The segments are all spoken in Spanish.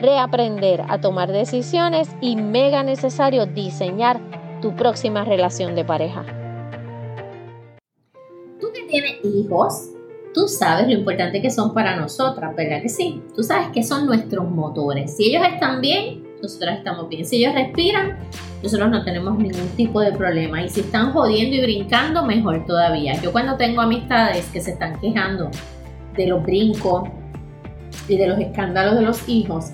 reaprender a tomar decisiones y mega necesario diseñar tu próxima relación de pareja. Tú que tienes hijos, tú sabes lo importante que son para nosotras, ¿verdad que sí? Tú sabes que son nuestros motores. Si ellos están bien, nosotras estamos bien. Si ellos respiran, nosotros no tenemos ningún tipo de problema. Y si están jodiendo y brincando, mejor todavía. Yo cuando tengo amistades que se están quejando de los brincos y de los escándalos de los hijos,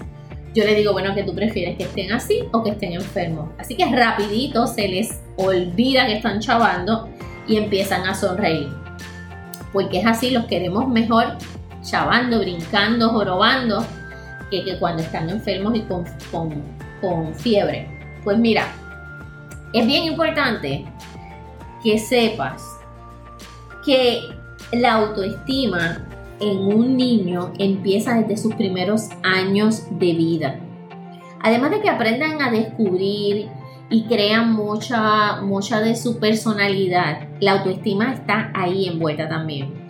yo le digo, bueno, que tú prefieres que estén así o que estén enfermos. Así que rapidito se les olvida que están chavando y empiezan a sonreír. Porque es así, los queremos mejor chavando, brincando, jorobando, que, que cuando están enfermos y con, con, con fiebre. Pues mira, es bien importante que sepas que la autoestima en un niño empieza desde sus primeros años de vida. Además de que aprendan a descubrir y crean mucha, mucha de su personalidad, la autoestima está ahí envuelta también.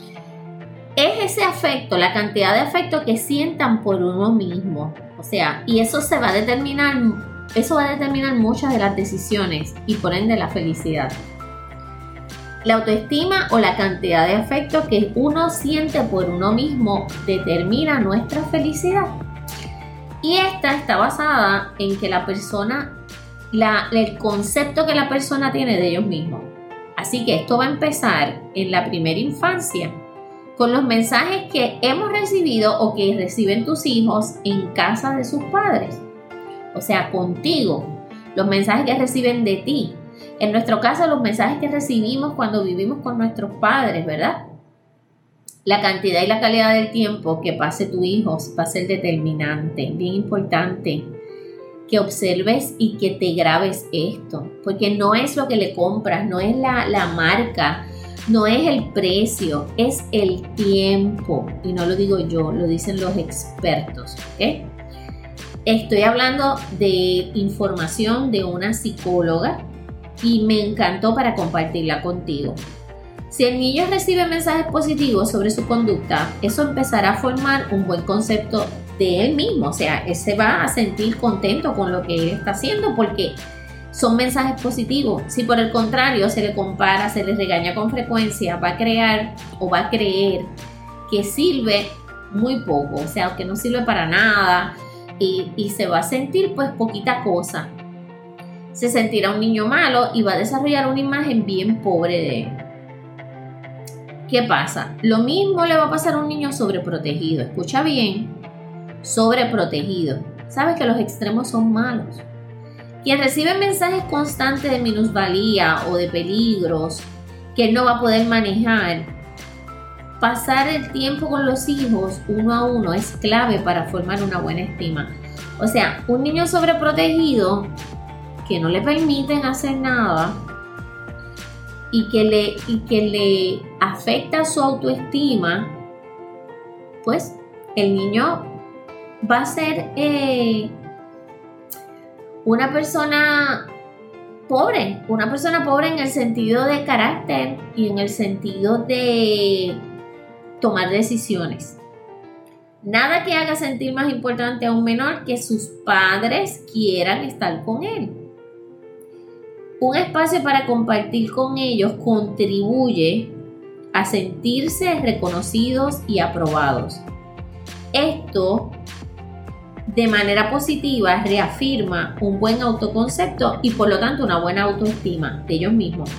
Es ese afecto, la cantidad de afecto que sientan por uno mismo. O sea, y eso se va a determinar, eso va a determinar muchas de las decisiones y por ende la felicidad. La autoestima o la cantidad de afecto que uno siente por uno mismo determina nuestra felicidad. Y esta está basada en que la persona, el concepto que la persona tiene de ellos mismos. Así que esto va a empezar en la primera infancia con los mensajes que hemos recibido o que reciben tus hijos en casa de sus padres. O sea, contigo. Los mensajes que reciben de ti. En nuestro caso, los mensajes que recibimos cuando vivimos con nuestros padres, ¿verdad? La cantidad y la calidad del tiempo que pase tu hijo va a ser determinante, bien importante que observes y que te grabes esto, porque no es lo que le compras, no es la, la marca, no es el precio, es el tiempo. Y no lo digo yo, lo dicen los expertos. Estoy hablando de información de una psicóloga y me encantó para compartirla contigo. Si el niño recibe mensajes positivos sobre su conducta, eso empezará a formar un buen concepto de él mismo, o sea, él se va a sentir contento con lo que él está haciendo porque son mensajes positivos. Si por el contrario se le compara, se le regaña con frecuencia, va a crear o va a creer que sirve muy poco, o sea, que no sirve para nada y, y se va a sentir pues poquita cosa se sentirá un niño malo y va a desarrollar una imagen bien pobre de él. ¿Qué pasa? Lo mismo le va a pasar a un niño sobreprotegido. Escucha bien, sobreprotegido. Sabes que los extremos son malos. Quien recibe mensajes constantes de minusvalía o de peligros que no va a poder manejar, pasar el tiempo con los hijos uno a uno es clave para formar una buena estima. O sea, un niño sobreprotegido que no le permiten hacer nada y que le, y que le afecta su autoestima, pues el niño va a ser eh, una persona pobre, una persona pobre en el sentido de carácter y en el sentido de tomar decisiones. Nada que haga sentir más importante a un menor que sus padres quieran estar con él. Un espacio para compartir con ellos contribuye a sentirse reconocidos y aprobados. Esto de manera positiva reafirma un buen autoconcepto y por lo tanto una buena autoestima de ellos mismos.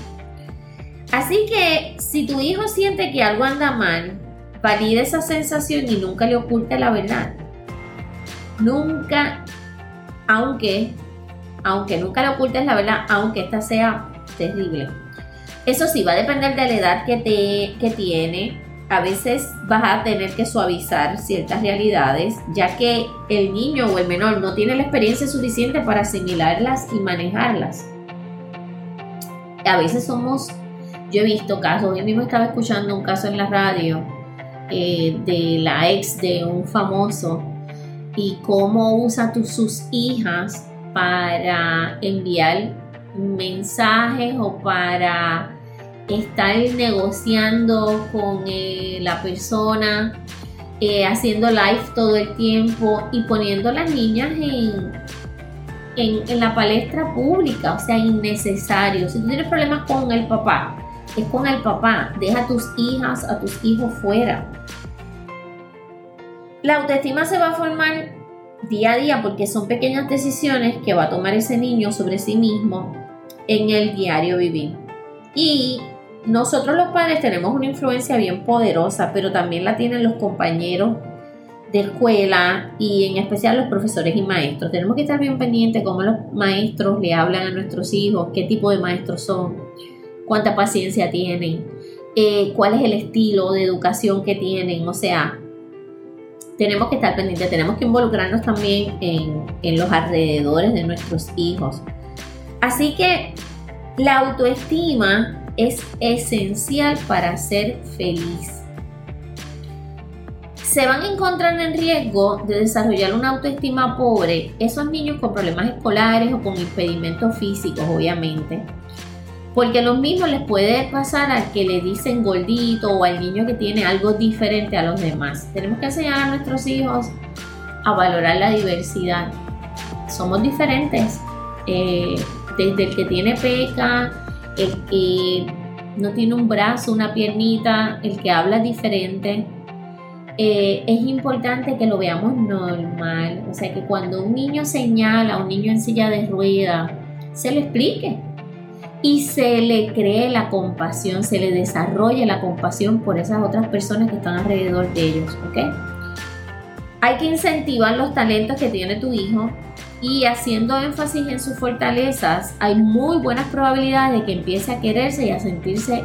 Así que si tu hijo siente que algo anda mal, valide esa sensación y nunca le oculte la verdad. Nunca, aunque, aunque nunca le ocultes la verdad, aunque esta sea terrible. Eso sí, va a depender de la edad que, te, que tiene, a veces vas a tener que suavizar ciertas realidades, ya que el niño o el menor no tiene la experiencia suficiente para asimilarlas y manejarlas. A veces somos, yo he visto casos, yo mismo estaba escuchando un caso en la radio eh, de la ex de un famoso y cómo usa sus hijas para enviar mensajes o para estar negociando con eh, la persona, eh, haciendo live todo el tiempo y poniendo a las niñas en, en, la palestra pública, o sea, innecesario. Si tú tienes problemas con el papá, es con el papá. Deja a tus hijas, a tus hijos fuera. La autoestima se va a formar día a día porque son pequeñas decisiones que va a tomar ese niño sobre sí mismo en el diario vivir. Y nosotros los padres tenemos una influencia bien poderosa, pero también la tienen los compañeros de escuela y en especial los profesores y maestros. Tenemos que estar bien pendientes cómo los maestros le hablan a nuestros hijos, qué tipo de maestros son, cuánta paciencia tienen, eh, cuál es el estilo de educación que tienen. O sea, tenemos que estar pendientes, tenemos que involucrarnos también en, en los alrededores de nuestros hijos. Así que la autoestima es esencial para ser feliz. Se van a encontrar en riesgo de desarrollar una autoestima pobre esos niños con problemas escolares o con impedimentos físicos, obviamente. Porque lo mismo les puede pasar al que le dicen gordito o al niño que tiene algo diferente a los demás. Tenemos que enseñar a nuestros hijos a valorar la diversidad. Somos diferentes. Eh, desde el que tiene peca, el que no tiene un brazo, una piernita, el que habla diferente. Eh, es importante que lo veamos normal. O sea, que cuando un niño señala a un niño en silla de rueda, se le explique y se le cree la compasión, se le desarrolle la compasión por esas otras personas que están alrededor de ellos. ¿ok? Hay que incentivar los talentos que tiene tu hijo y haciendo énfasis en sus fortalezas, hay muy buenas probabilidades de que empiece a quererse y a sentirse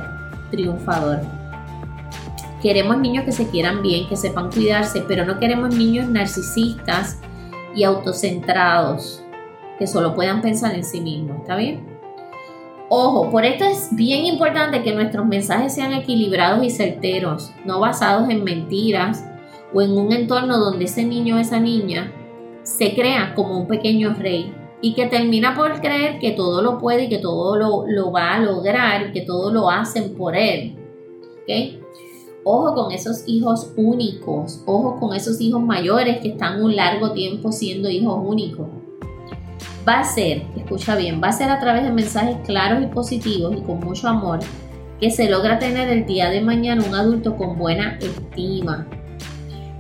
triunfador. Queremos niños que se quieran bien, que sepan cuidarse, pero no queremos niños narcisistas y autocentrados, que solo puedan pensar en sí mismos, ¿está bien? Ojo, por esto es bien importante que nuestros mensajes sean equilibrados y certeros, no basados en mentiras o en un entorno donde ese niño o esa niña se crea como un pequeño rey y que termina por creer que todo lo puede y que todo lo, va a lograr y que todo lo hacen por él. Ojo con esos hijos únicos, ojo con esos hijos mayores que están un largo tiempo siendo hijos únicos. Va a ser, escucha bien, va a ser a través de mensajes claros y positivos y con mucho amor que se logra tener el día de mañana un adulto con buena estima.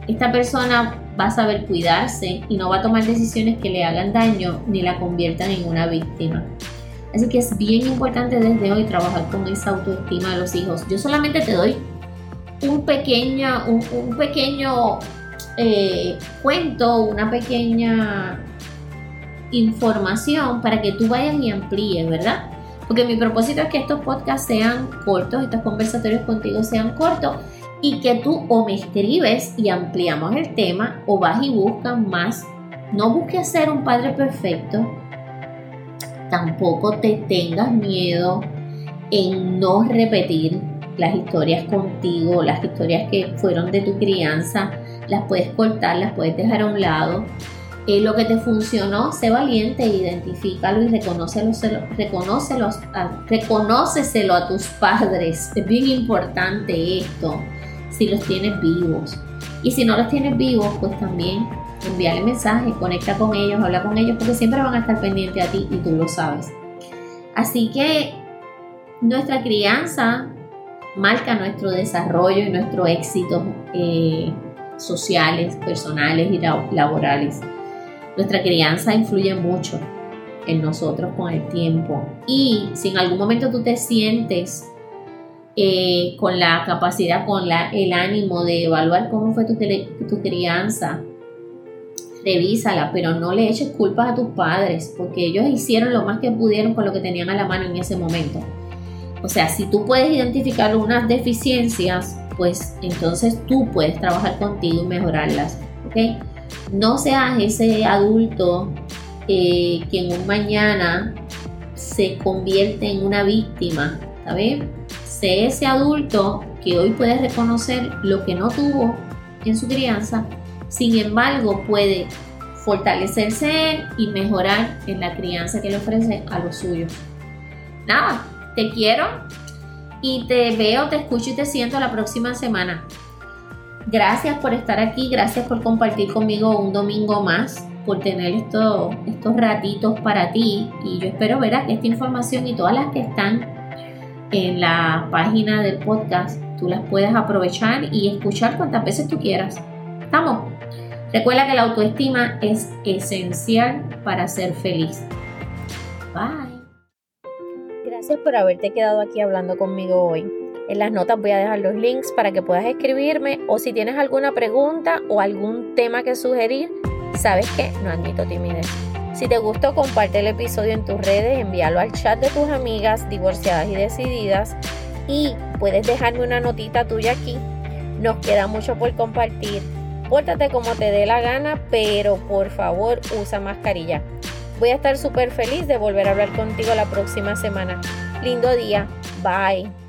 Esta persona va a saber cuidarse y no va a tomar decisiones que le hagan daño ni la conviertan en una víctima. Así que es bien importante desde hoy trabajar con esa autoestima de los hijos. Yo solamente te doy un pequeño, un, pequeño eh, cuento, una pequeña información para que tú vayas y amplíes, ¿verdad? Porque mi propósito es que estos podcasts sean cortos, estos conversatorios contigo sean cortos y que tú o me escribes y ampliamos el tema o vas y buscas más. No busques ser un padre perfecto. Tampoco te tengas miedo en no repetir las historias contigo, las historias que fueron de tu crianza. Las puedes cortar, las puedes dejar a un lado. Eh, lo que te funcionó, sé valiente, identifícalo y reconócelo, reconócelo, reconóceselo a tus padres. Es bien importante esto si los tienes vivos. Y si no los tienes vivos, pues también envíale mensaje, conecta con ellos, habla con ellos, porque siempre van a estar pendientes a ti y tú lo sabes. Así que nuestra crianza marca nuestro desarrollo y nuestro éxito eh, sociales, personales y laborales. Nuestra crianza influye mucho en nosotros con el tiempo. Y si en algún momento tú te sientes eh, con la capacidad, con la, el ánimo de evaluar cómo fue tu, tu crianza, revísala, pero no le eches culpas a tus padres, porque ellos hicieron lo más que pudieron con lo que tenían a la mano en ese momento. O sea, si tú puedes identificar unas deficiencias, pues entonces tú puedes trabajar contigo y mejorarlas. ¿ok? No seas ese adulto eh, que en un mañana se convierte en una víctima, ¿sabes? Sé ese adulto que hoy puede reconocer lo que no tuvo en su crianza, sin embargo puede fortalecerse y mejorar en la crianza que le ofrece a los suyos. Nada, te quiero y te veo, te escucho y te siento la próxima semana. Gracias por estar aquí, gracias por compartir conmigo un domingo más, por tener estos, estos ratitos para ti y yo espero ver que esta información y todas las que están en la página del podcast tú las puedas aprovechar y escuchar cuantas veces tú quieras. ¿Estamos? Recuerda que la autoestima es esencial para ser feliz. Bye. Gracias por haberte quedado aquí hablando conmigo hoy. En las notas voy a dejar los links para que puedas escribirme o si tienes alguna pregunta o algún tema que sugerir, sabes que no admito timidez. Si te gustó, comparte el episodio en tus redes, envíalo al chat de tus amigas divorciadas y decididas y puedes dejarme una notita tuya aquí. Nos queda mucho por compartir. Pórtate como te dé la gana, pero por favor usa mascarilla. Voy a estar súper feliz de volver a hablar contigo la próxima semana. Lindo día. Bye.